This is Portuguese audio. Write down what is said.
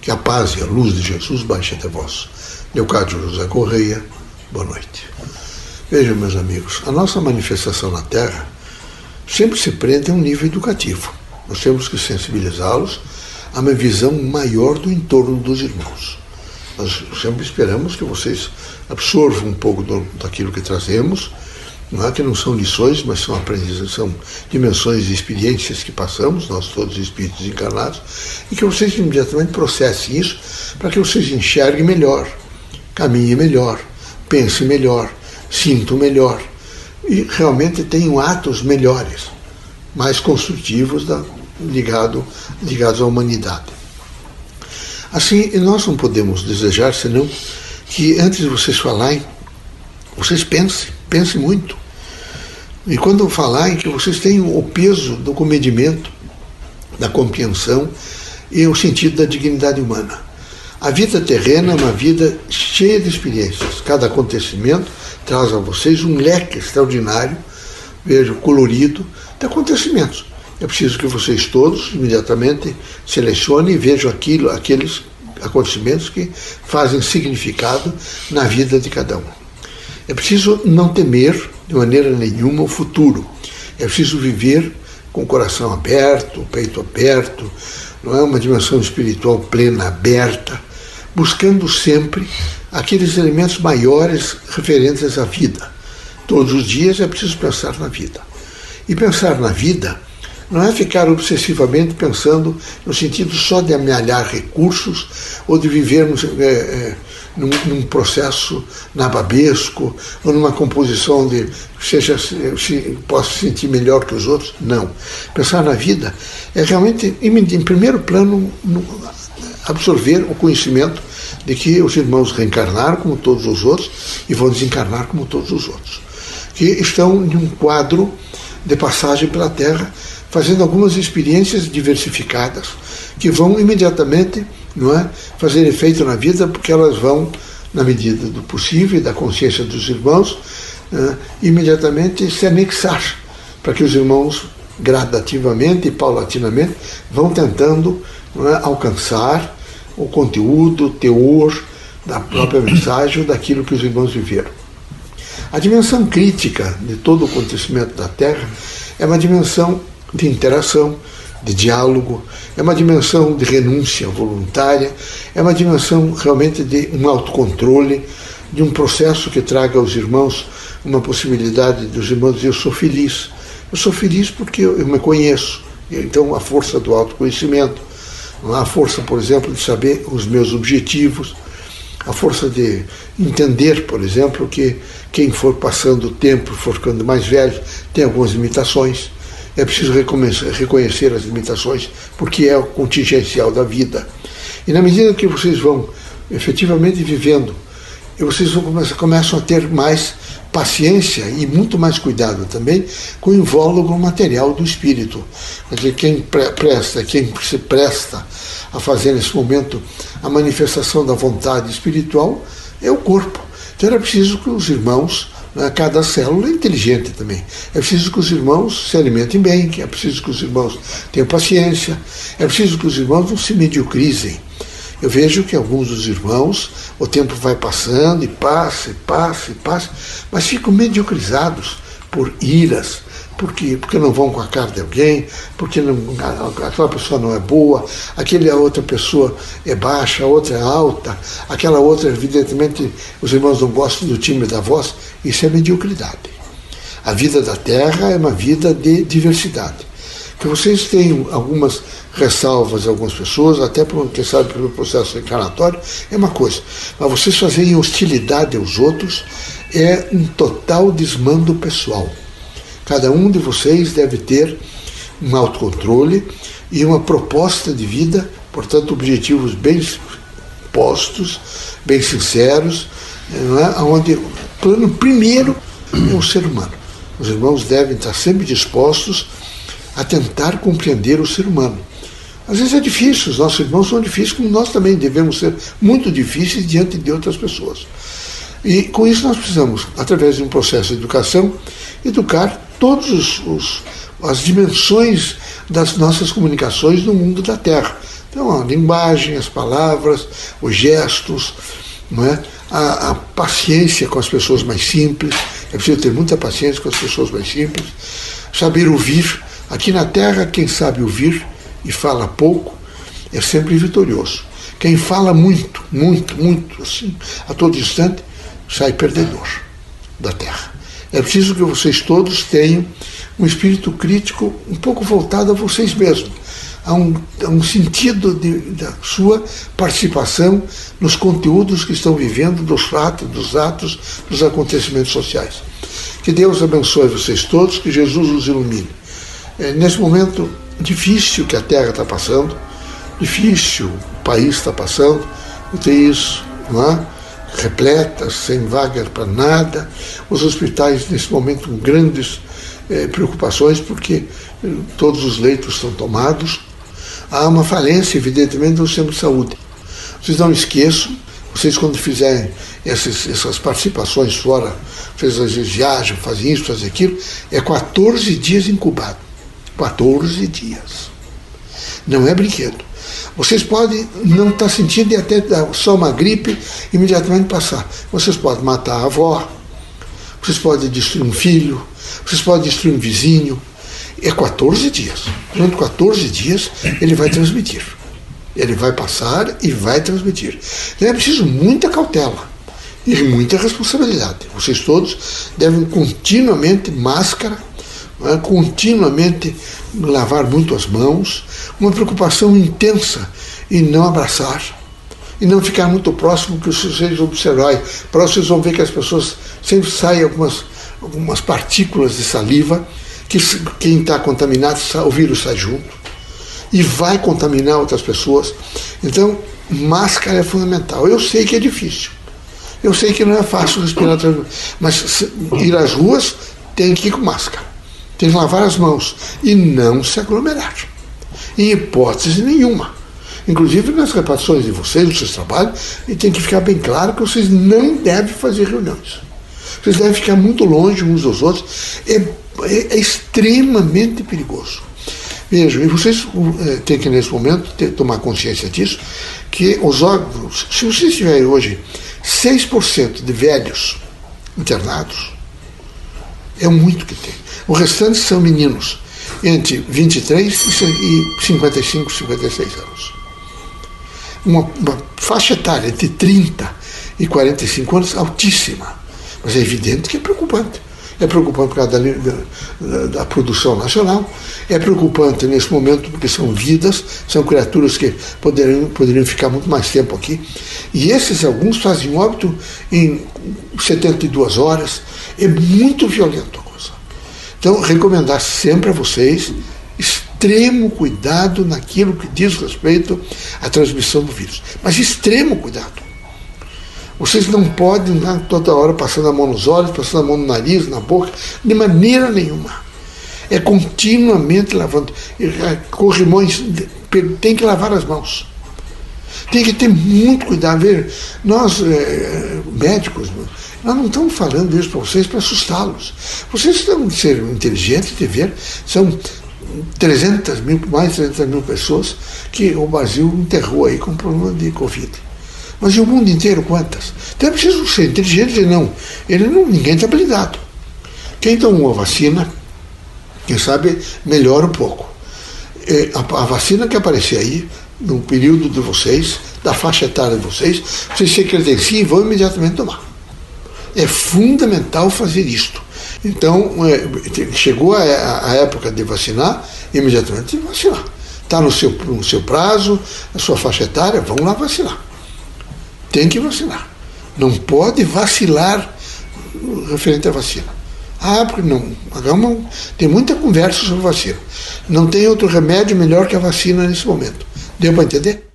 Que a paz e a luz de Jesus baixe até vós. Leocádio José Correia, boa noite. Vejam, meus amigos, a nossa manifestação na Terra sempre se prende a um nível educativo. Nós temos que sensibilizá-los a uma visão maior do entorno dos irmãos. Nós sempre esperamos que vocês absorvam um pouco do, daquilo que trazemos, não é que não são lições, mas são aprendizagens, são dimensões e experiências que passamos, nós todos espíritos encarnados, e que vocês imediatamente processem isso para que vocês enxerguem melhor, caminhem melhor, pensem melhor, sintam melhor e realmente tenham atos melhores, mais construtivos da, ligado, ligados à humanidade. Assim, nós não podemos desejar senão que antes de vocês falarem, vocês pensem, pensem muito. E quando falarem, que vocês tenham o peso do comedimento, da compreensão e o sentido da dignidade humana. A vida terrena é uma vida cheia de experiências. Cada acontecimento traz a vocês um leque extraordinário, vejo, colorido, de acontecimentos. É preciso que vocês todos imediatamente selecionem e vejam aquilo, aqueles acontecimentos que fazem significado na vida de cada um. É preciso não temer de maneira nenhuma o futuro. É preciso viver com o coração aberto, o peito aberto, não é uma dimensão espiritual plena, aberta, buscando sempre aqueles elementos maiores referentes à vida. Todos os dias é preciso pensar na vida. E pensar na vida não é ficar obsessivamente pensando no sentido só de amealhar recursos ou de vivermos é, é, num, num, processo nababesco ou numa composição de seja se possa se sentir melhor que os outros. Não. Pensar na vida é realmente, em, em primeiro plano, absorver o conhecimento de que os irmãos reencarnaram como todos os outros e vão desencarnar como todos os outros, que estão em um quadro de passagem pela Terra fazendo algumas experiências diversificadas que vão imediatamente não é, fazer efeito na vida, porque elas vão, na medida do possível e da consciência dos irmãos, é, imediatamente se anexar, para que os irmãos gradativamente e paulatinamente vão tentando é, alcançar o conteúdo, o teor da própria mensagem ou daquilo que os irmãos viveram. A dimensão crítica de todo o acontecimento da Terra é uma dimensão de interação, de diálogo, é uma dimensão de renúncia voluntária, é uma dimensão realmente de um autocontrole, de um processo que traga aos irmãos uma possibilidade dos irmãos dizer: Eu sou feliz. Eu sou feliz porque eu, eu me conheço. Então, a força do autoconhecimento, a força, por exemplo, de saber os meus objetivos, a força de entender, por exemplo, que quem for passando o tempo, for ficando mais velho, tem algumas limitações é preciso reconhecer as limitações, porque é o contingencial da vida. E na medida que vocês vão efetivamente vivendo, vocês começam a ter mais paciência e muito mais cuidado também com o invólucro material do espírito. Quer dizer, quem presta, quem se presta a fazer nesse momento a manifestação da vontade espiritual é o corpo. Então era preciso que os irmãos? Cada célula é inteligente também. É preciso que os irmãos se alimentem bem, é preciso que os irmãos tenham paciência, é preciso que os irmãos não se mediocrizem. Eu vejo que alguns dos irmãos, o tempo vai passando e passa, e passa, e passa, mas ficam mediocrizados por iras, porque, porque não vão com a cara de alguém, porque não, aquela pessoa não é boa, aquela outra pessoa é baixa, a outra é alta, aquela outra, evidentemente, os irmãos não gostam do timbre da voz, isso é mediocridade. A vida da Terra é uma vida de diversidade. Que vocês tenham algumas ressalvas algumas pessoas, até por, quem sabe pelo processo encarnatório, é uma coisa. Mas vocês fazerem hostilidade aos outros é um total desmando pessoal. Cada um de vocês deve ter um autocontrole e uma proposta de vida, portanto, objetivos bem postos, bem sinceros, não é? onde o plano primeiro é o ser humano. Os irmãos devem estar sempre dispostos a tentar compreender o ser humano. Às vezes é difícil, os nossos irmãos são difíceis, como nós também devemos ser muito difíceis diante de outras pessoas. E com isso nós precisamos, através de um processo de educação, educar todas os, os, as dimensões das nossas comunicações no mundo da Terra. Então, a linguagem, as palavras, os gestos, não é? a, a paciência com as pessoas mais simples, é preciso ter muita paciência com as pessoas mais simples, saber ouvir. Aqui na Terra, quem sabe ouvir e fala pouco é sempre vitorioso. Quem fala muito, muito, muito, assim, a todo instante, sai perdedor da Terra. É preciso que vocês todos tenham um espírito crítico um pouco voltado a vocês mesmos, a um, a um sentido de, da sua participação nos conteúdos que estão vivendo, dos fatos, dos atos, dos acontecimentos sociais. Que Deus abençoe vocês todos, que Jesus os ilumine. É, nesse momento difícil que a Terra está passando, difícil o país está passando, UTIs não é? repletas, sem vaga para nada, os hospitais nesse momento com grandes eh, preocupações porque eh, todos os leitos estão tomados. Há uma falência, evidentemente, no sistema de saúde. Vocês não esqueçam, vocês quando fizerem essas, essas participações fora, às vezes viajam, fazem isso, fazem aquilo, é 14 dias incubado. 14 dias. Não é brinquedo. Vocês podem não estar sentindo e até só uma gripe imediatamente passar. Vocês podem matar a avó, vocês podem destruir um filho, vocês podem destruir um vizinho. É 14 dias. Durante 14 dias ele vai transmitir. Ele vai passar e vai transmitir. Então é preciso muita cautela e muita responsabilidade. Vocês todos devem continuamente máscara, né, continuamente lavar muito as mãos, uma preocupação intensa em não abraçar e não ficar muito próximo que vocês observarem. Para vocês vão ver que as pessoas sempre saem algumas, algumas partículas de saliva, que quem está contaminado, o vírus sai junto e vai contaminar outras pessoas. Então, máscara é fundamental. Eu sei que é difícil. Eu sei que não é fácil respirar, mas ir às ruas tem que ir com máscara. Tem que lavar as mãos e não se aglomerar. Em hipótese nenhuma. Inclusive nas repartições de vocês, nos seus trabalhos, e tem que ficar bem claro que vocês não devem fazer reuniões. Vocês devem ficar muito longe uns dos outros. É, é, é extremamente perigoso. Vejam, e vocês é, têm que, nesse momento, ter, tomar consciência disso, que os órgãos, se vocês tiverem hoje 6% de velhos internados, é muito que tem. O restante são meninos entre 23 e 55, 56 anos. Uma, uma faixa etária entre 30 e 45 anos altíssima. Mas é evidente que é preocupante. É preocupante por causa da, da, da, produção nacional, é preocupante nesse momento porque são vidas, são criaturas que poderiam, poderiam ficar muito mais tempo aqui. E esses alguns fazem óbito em 72 horas. É muito violento. Então, recomendar sempre a vocês extremo cuidado naquilo que diz respeito à transmissão do vírus. Mas extremo cuidado. Vocês não podem andar toda hora passando a mão nos olhos, passando a mão no nariz, na boca, de maneira nenhuma. É continuamente lavando. Corrimões, tem que lavar as mãos. Tem que ter muito cuidado. Ver, nós, é, médicos, nós não estamos falando isso para vocês para assustá-los. Vocês estão ser inteligentes de ver, são 300 mil, mais de 300 mil pessoas que o Brasil enterrou aí com problema de Covid. Mas e o mundo inteiro quantas? Então é preciso ser inteligente e dizer, não, ele não, ninguém está blindado. Quem tomou a vacina, quem sabe, melhora um pouco. É, a, a vacina que aparecer aí, no período de vocês, da faixa etária de vocês, vocês se credenciam e vão imediatamente tomar. É fundamental fazer isto. Então, é, chegou a, época de vacinar, imediatamente vacinar. Está no seu, no seu prazo, a sua faixa etária, vão lá vacinar. Tem que vacinar. Não pode vacilar referente à vacina. Ah, porque não. Hagamos, tem muita conversa sobre vacina. Não tem outro remédio melhor que a vacina nesse momento. Deu para entender?